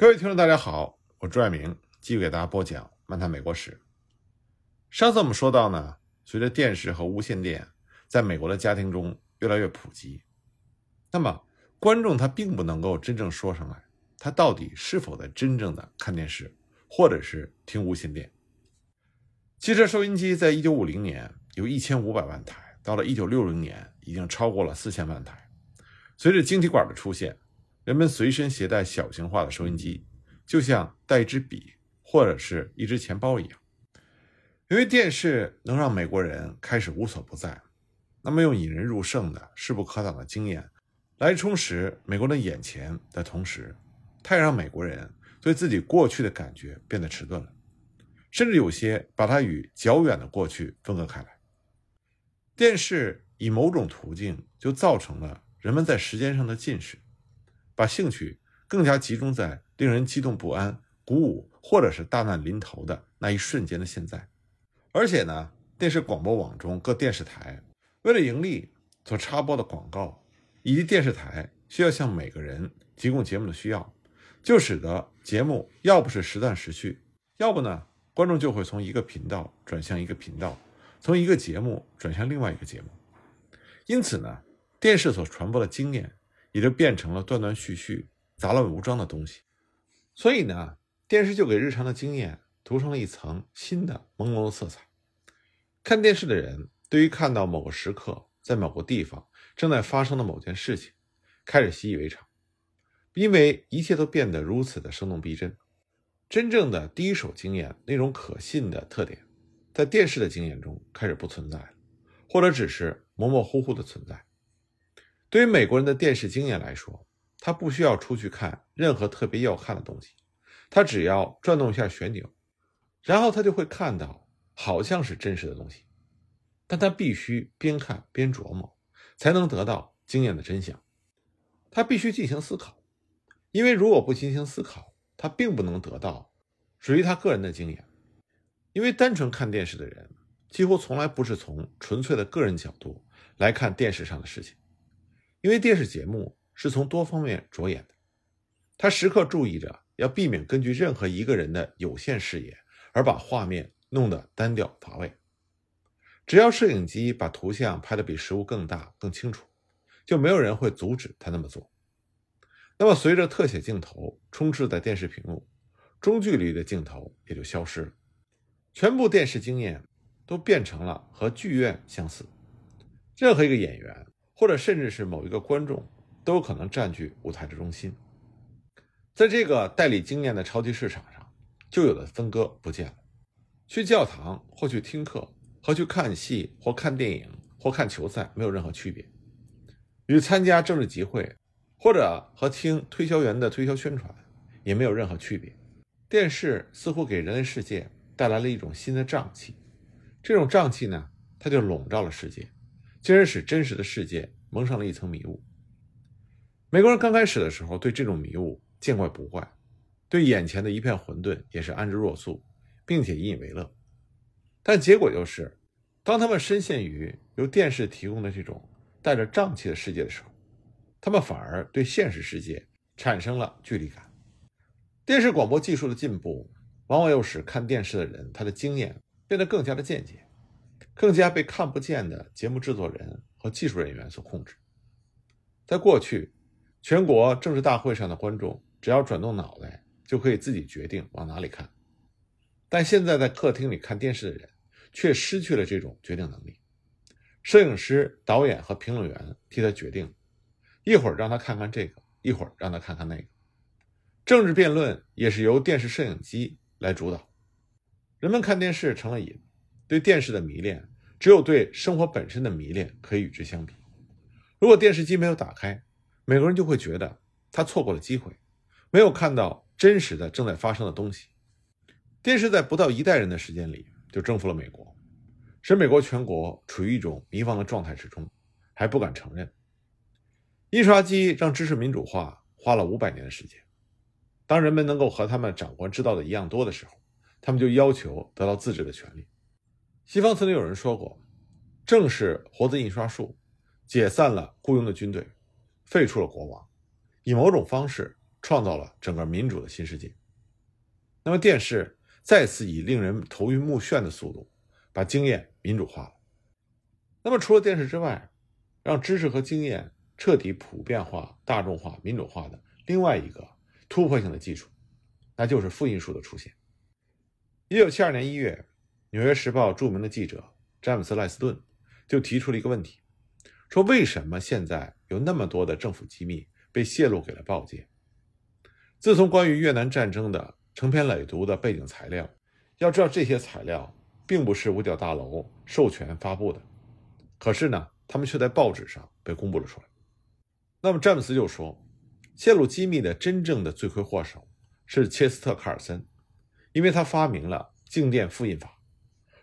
各位听众，大家好，我朱爱明继续给大家播讲《漫谈美国史》。上次我们说到呢，随着电视和无线电在美国的家庭中越来越普及，那么观众他并不能够真正说上来，他到底是否在真正的看电视，或者是听无线电。汽车收音机在一九五零年有一千五百万台，到了一九六零年已经超过了四千万台。随着晶体管的出现，人们随身携带小型化的收音机，就像带一支笔或者是一只钱包一样。由于电视能让美国人开始无所不在，那么用引人入胜的势不可挡的经验来充实美国的眼前的同时，它也让美国人对自己过去的感觉变得迟钝了，甚至有些把它与较远的过去分割开来。电视以某种途径就造成了。人们在时间上的近视，把兴趣更加集中在令人激动不安、鼓舞或者是大难临头的那一瞬间的现在。而且呢，电视广播网中各电视台为了盈利所插播的广告，以及电视台需要向每个人提供节目的需要，就使得节目要不是时断时续，要不呢，观众就会从一个频道转向一个频道，从一个节目转向另外一个节目。因此呢。电视所传播的经验，也就变成了断断续续、杂乱无章的东西。所以呢，电视就给日常的经验涂上了一层新的朦胧的色彩。看电视的人，对于看到某个时刻在某个地方正在发生的某件事情，开始习以为常，因为一切都变得如此的生动逼真。真正的第一手经验那种可信的特点，在电视的经验中开始不存在了，或者只是模模糊糊的存在。对于美国人的电视经验来说，他不需要出去看任何特别要看的东西，他只要转动一下旋钮，然后他就会看到好像是真实的东西。但他必须边看边琢磨，才能得到经验的真相。他必须进行思考，因为如果不进行思考，他并不能得到属于他个人的经验。因为单纯看电视的人，几乎从来不是从纯粹的个人角度来看电视上的事情。因为电视节目是从多方面着眼的，他时刻注意着要避免根据任何一个人的有限视野而把画面弄得单调乏味。只要摄影机把图像拍得比实物更大、更清楚，就没有人会阻止他那么做。那么，随着特写镜头充斥在电视屏幕，中距离的镜头也就消失了，全部电视经验都变成了和剧院相似。任何一个演员。或者甚至是某一个观众，都有可能占据舞台的中心。在这个代理经验的超级市场上，就有的分割不见了。去教堂或去听课，和去看戏或看电影或看球赛没有任何区别。与参加政治集会，或者和听推销员的推销宣传，也没有任何区别。电视似乎给人类世界带来了一种新的瘴气，这种瘴气呢，它就笼罩了世界。竟然使真实的世界蒙上了一层迷雾。美国人刚开始的时候对这种迷雾见怪不怪，对眼前的一片混沌也是安之若素，并且引以为乐。但结果就是，当他们深陷于由电视提供的这种带着瘴气的世界的时候，他们反而对现实世界产生了距离感。电视广播技术的进步，往往又使看电视的人他的经验变得更加的间接。更加被看不见的节目制作人和技术人员所控制。在过去，全国政治大会上的观众只要转动脑袋，就可以自己决定往哪里看。但现在，在客厅里看电视的人却失去了这种决定能力。摄影师、导演和评论员替他决定，一会儿让他看看这个，一会儿让他看看那个。政治辩论也是由电视摄影机来主导。人们看电视成了瘾。对电视的迷恋，只有对生活本身的迷恋可以与之相比。如果电视机没有打开，美国人就会觉得他错过了机会，没有看到真实的正在发生的东西。电视在不到一代人的时间里就征服了美国，使美国全国处于一种迷茫的状态之中，还不敢承认。印刷机让知识民主化花了五百年的时间。当人们能够和他们长官知道的一样多的时候，他们就要求得到自治的权利。西方曾经有人说过，正是活字印刷术解散了雇佣的军队，废除了国王，以某种方式创造了整个民主的新世界。那么电视再次以令人头晕目眩的速度把经验民主化了。那么除了电视之外，让知识和经验彻底普遍化、大众化、民主化的另外一个突破性的技术，那就是复印术的出现。一九七二年一月，《纽约时报》著名的记者詹姆斯·赖斯顿就提出了一个问题，说为什么现在有那么多的政府机密被泄露给了报界？自从关于越南战争的成篇累牍的背景材料，要知道这些材料并不是五角大楼授权发布的，可是呢，他们却在报纸上被公布了出来。那么詹姆斯就说，泄露机密的真正的罪魁祸首是切斯特·卡尔森。因为他发明了静电复印法，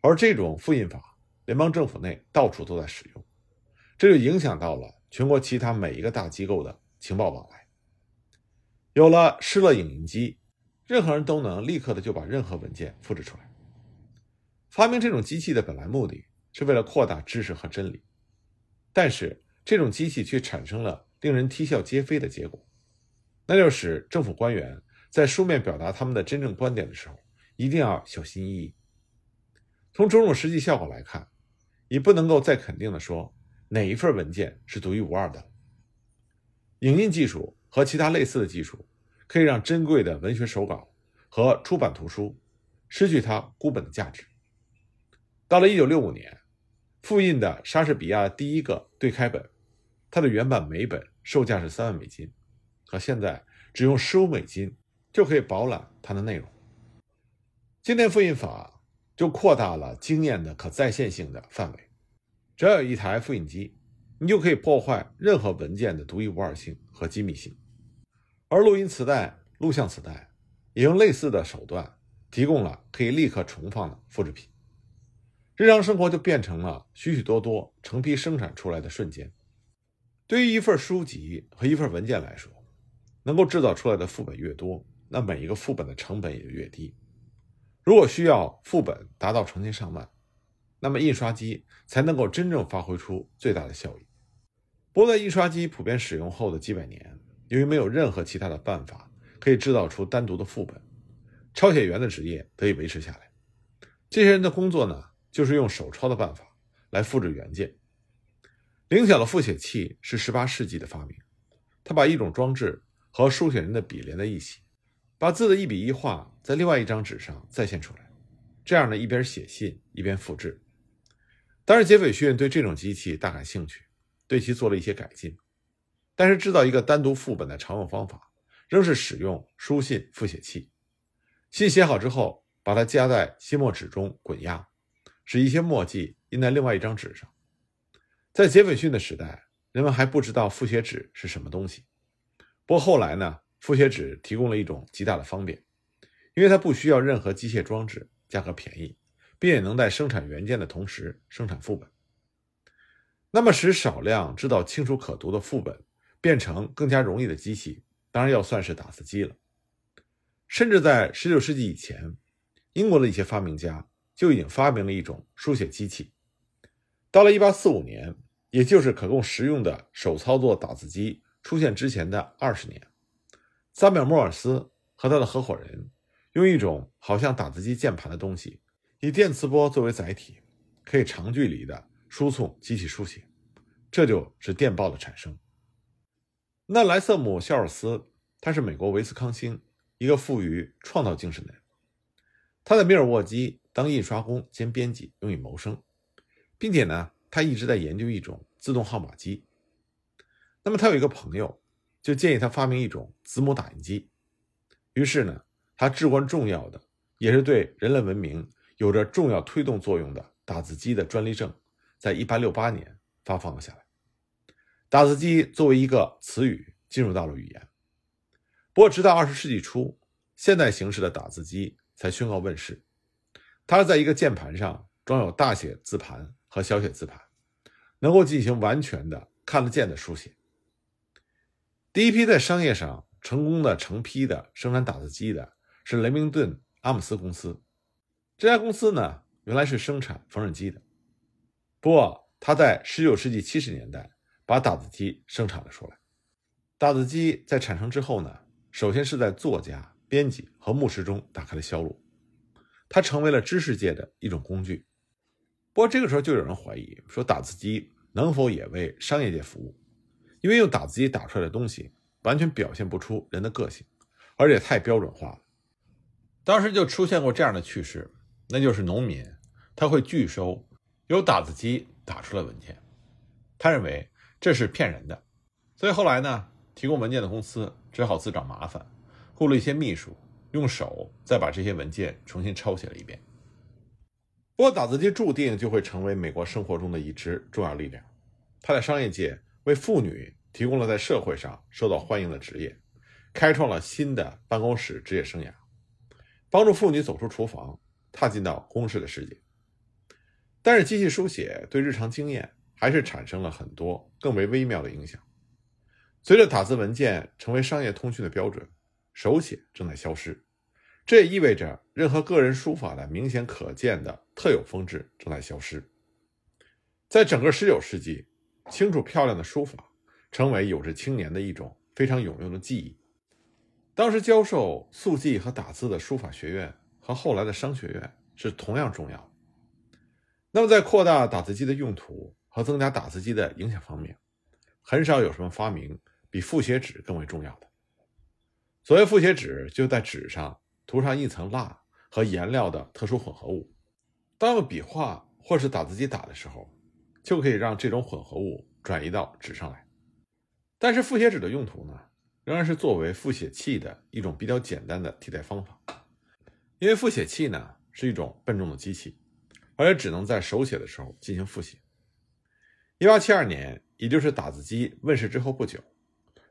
而这种复印法联邦政府内到处都在使用，这就影响到了全国其他每一个大机构的情报往来。有了施乐影印机，任何人都能立刻的就把任何文件复制出来。发明这种机器的本来目的是为了扩大知识和真理，但是这种机器却产生了令人啼笑皆非的结果，那就使政府官员。在书面表达他们的真正观点的时候，一定要小心翼翼。从种种实际效果来看，已不能够再肯定的说哪一份文件是独一无二的。影印技术和其他类似的技术，可以让珍贵的文学手稿和出版图书失去它孤本的价值。到了1965年，复印的莎士比亚第一个对开本，它的原版每本售价是三万美金，可现在只用十五美金。就可以饱览它的内容。静电复印法就扩大了经验的可再现性的范围。只要有一台复印机，你就可以破坏任何文件的独一无二性和机密性。而录音磁带、录像磁带也用类似的手段提供了可以立刻重放的复制品。日常生活就变成了许许多多成批生产出来的瞬间。对于一份书籍和一份文件来说，能够制造出来的副本越多。那每一个副本的成本也就越低。如果需要副本达到成千上万，那么印刷机才能够真正发挥出最大的效益。不过，在印刷机普遍使用后的几百年，由于没有任何其他的办法可以制造出单独的副本，抄写员的职业得以维持下来。这些人的工作呢，就是用手抄的办法来复制原件。灵巧的复写器是18世纪的发明，它把一种装置和书写人的笔连在一起。把字的一笔一画在另外一张纸上再现出来，这样呢，一边写信一边复制。当然，杰斐逊对这种机器大感兴趣，对其做了一些改进。但是，制造一个单独副本的常用方法仍是使用书信复写器。信写好之后，把它夹在吸墨纸中滚压，使一些墨迹印在另外一张纸上。在杰斐逊的时代，人们还不知道复写纸是什么东西。不过后来呢？复写纸提供了一种极大的方便，因为它不需要任何机械装置，价格便宜，并且能在生产原件的同时生产副本。那么，使少量知道清楚可读的副本变成更加容易的机器，当然要算是打字机了。甚至在19世纪以前，英国的一些发明家就已经发明了一种书写机器。到了1845年，也就是可供实用的手操作打字机出现之前的二十年。萨缪尔·莫尔斯和他的合伙人用一种好像打字机键盘的东西，以电磁波作为载体，可以长距离的输送机器书写，这就是电报的产生。那莱瑟姆·肖尔斯，他是美国维斯康星一个富于创造精神的人，他在米尔沃基当印刷工兼编辑，用以谋生，并且呢，他一直在研究一种自动号码机。那么他有一个朋友。就建议他发明一种子母打印机。于是呢，他至关重要的，也是对人类文明有着重要推动作用的打字机的专利证，在1868年发放了下来。打字机作为一个词语进入到了语言。不过，直到20世纪初，现代形式的打字机才宣告问世。它是在一个键盘上装有大写字盘和小写字盘，能够进行完全的看得见的书写。第一批在商业上成功的成批的生产打字机的是雷明顿阿姆斯公司。这家公司呢，原来是生产缝纫机的。不过，他在19世纪70年代把打字机生产了出来。打字机在产生之后呢，首先是在作家、编辑和牧师中打开了销路，它成为了知识界的一种工具。不过这个时候就有人怀疑说，打字机能否也为商业界服务？因为用打字机打出来的东西完全表现不出人的个性，而且太标准化了。当时就出现过这样的趣事，那就是农民他会拒收由打字机打出来文件，他认为这是骗人的，所以后来呢，提供文件的公司只好自找麻烦，雇了一些秘书，用手再把这些文件重新抄写了一遍。不过，打字机注定就会成为美国生活中的一支重要力量，它在商业界为妇女提供了在社会上受到欢迎的职业，开创了新的办公室职业生涯。帮助妇女走出厨房，踏进到公式的世界。但是，机器书写对日常经验还是产生了很多更为微妙的影响。随着打字文件成为商业通讯的标准，手写正在消失。这也意味着任何个人书法的明显可见的特有风质正在消失。在整个19世纪，清楚漂亮的书法成为有志青年的一种非常有用的技艺。当时教授速记和打字的书法学院和后来的商学院是同样重要。那么，在扩大打字机的用途和增加打字机的影响方面，很少有什么发明比复写纸更为重要的。所谓复写纸，就在纸上涂上一层蜡和颜料的特殊混合物。当用笔画或是打字机打的时候，就可以让这种混合物转移到纸上来。但是，复写纸的用途呢？仍然是作为复写器的一种比较简单的替代方法，因为复写器呢是一种笨重的机器，而且只能在手写的时候进行复写。一八七二年，也就是打字机问世之后不久，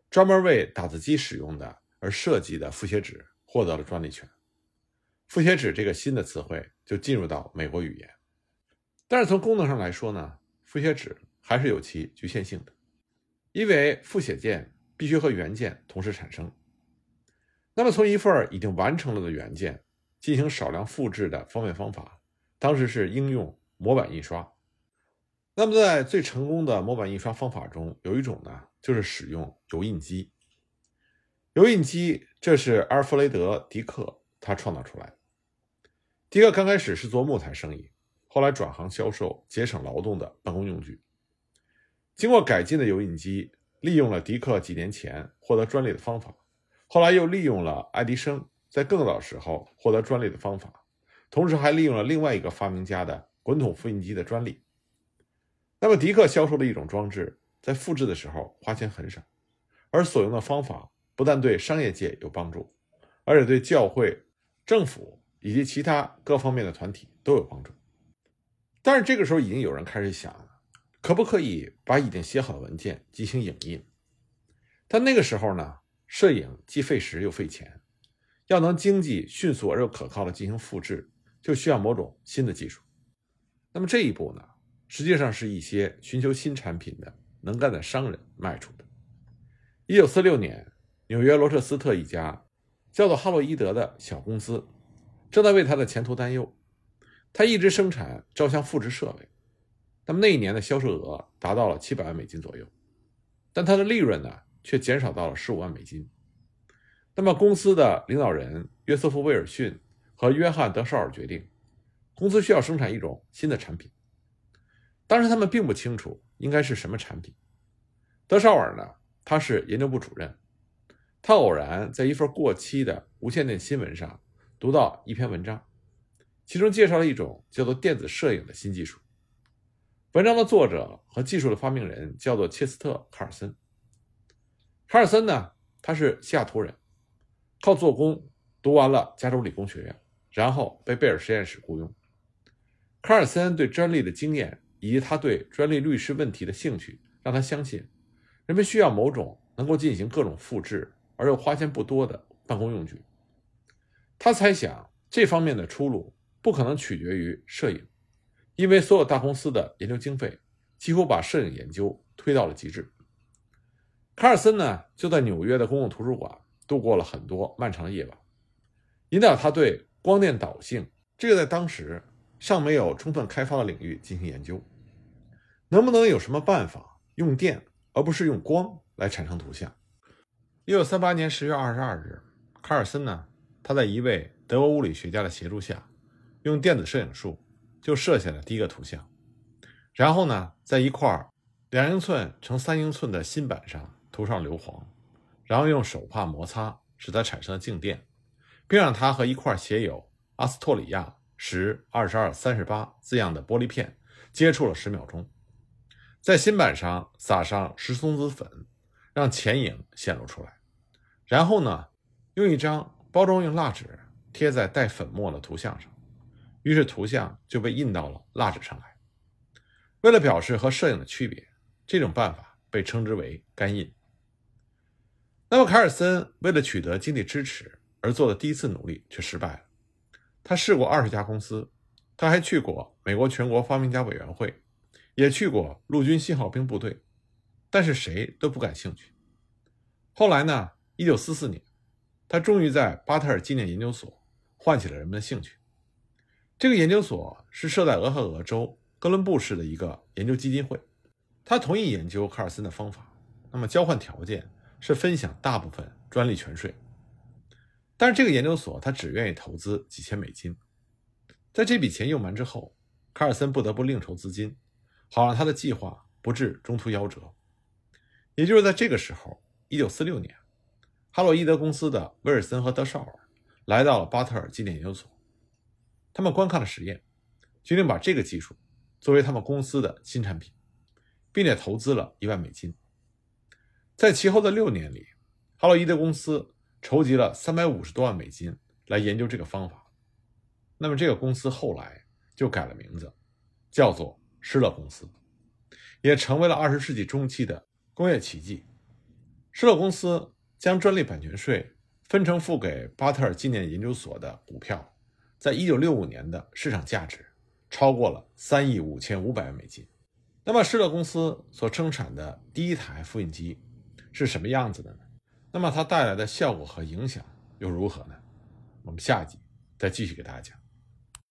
专门为打字机使用的而设计的复写纸获得了专利权。复写纸这个新的词汇就进入到美国语言，但是从功能上来说呢，复写纸还是有其局限性的，因为复写件。必须和原件同时产生。那么，从一份已经完成了的原件进行少量复制的方便方法，当时是应用模板印刷。那么，在最成功的模板印刷方法中，有一种呢，就是使用油印机。油印机，这是阿尔弗雷德·迪克他创造出来的。迪克刚开始是做木材生意，后来转行销售节省劳动的办公用具。经过改进的油印机。利用了迪克几年前获得专利的方法，后来又利用了爱迪生在更早时候获得专利的方法，同时还利用了另外一个发明家的滚筒复印机的专利。那么，迪克销售的一种装置，在复制的时候花钱很少，而所用的方法不但对商业界有帮助，而且对教会、政府以及其他各方面的团体都有帮助。但是这个时候，已经有人开始想。可不可以把已经写好的文件进行影印？但那个时候呢，摄影既费时又费钱，要能经济、迅速而又可靠的进行复制，就需要某种新的技术。那么这一步呢，实际上是一些寻求新产品的能干的商人迈出的。一九四六年，纽约罗彻斯特一家叫做哈洛伊德的小公司，正在为他的前途担忧。他一直生产照相复制设备。那么那一年的销售额达到了七百万美金左右，但他的利润呢却减少到了十五万美金。那么公司的领导人约瑟夫·威尔逊和约翰·德绍尔决定，公司需要生产一种新的产品。当时他们并不清楚应该是什么产品。德绍尔呢，他是研究部主任，他偶然在一份过期的无线电新闻上读到一篇文章，其中介绍了一种叫做电子摄影的新技术。文章的作者和技术的发明人叫做切斯特·卡尔森。卡尔森呢，他是西雅图人，靠做工读完了加州理工学院，然后被贝尔实验室雇佣。卡尔森对专利的经验以及他对专利律师问题的兴趣，让他相信人们需要某种能够进行各种复制而又花钱不多的办公用具。他猜想这方面的出路不可能取决于摄影。因为所有大公司的研究经费几乎把摄影研究推到了极致。卡尔森呢，就在纽约的公共图书馆度过了很多漫长的夜晚，引导他对光电导性这个在当时尚没有充分开发的领域进行研究。能不能有什么办法用电而不是用光来产生图像？一九三八年十月二十二日，卡尔森呢，他在一位德国物理学家的协助下，用电子摄影术就摄下了第一个图像，然后呢，在一块两英寸乘三英寸的锌板上涂上硫磺，然后用手帕摩擦，使它产生了静电，并让它和一块写有“阿斯托里亚十二十二三十八”字样的玻璃片接触了十秒钟，在锌板上撒上石松子粉，让前影显露出来。然后呢，用一张包装用蜡纸贴在带粉末的图像上，于是图像就被印到了蜡纸上来。为了表示和摄影的区别，这种办法被称之为干印。那么，凯尔森为了取得经济支持而做的第一次努力却失败了。他试过二十家公司，他还去过美国全国发明家委员会，也去过陆军信号兵部队，但是谁都不感兴趣。后来呢？一九四四年，他终于在巴特尔纪念研究所唤起了人们的兴趣。这个研究所是设在俄亥俄州哥伦布市的一个研究基金会，他同意研究卡尔森的方法，那么交换条件是分享大部分专利权税。但是这个研究所他只愿意投资几千美金，在这笔钱用完之后，卡尔森不得不另筹资金，好让他的计划不致中途夭折。也就是在这个时候，一九四六年。哈洛伊德公司的威尔森和德绍尔来到了巴特尔纪念研究所，他们观看了实验，决定把这个技术作为他们公司的新产品，并且投资了一万美金。在其后的六年里，哈洛伊德公司筹集了三百五十多万美金来研究这个方法。那么，这个公司后来就改了名字，叫做施乐公司，也成为了二十世纪中期的工业奇迹。施乐公司。将专利版权税分成付给巴特尔纪念研究所的股票，在一九六五年的市场价值超过了三亿五千五百万美金。那么施乐公司所生产的第一台复印机是什么样子的呢？那么它带来的效果和影响又如何呢？我们下一集再继续给大家讲。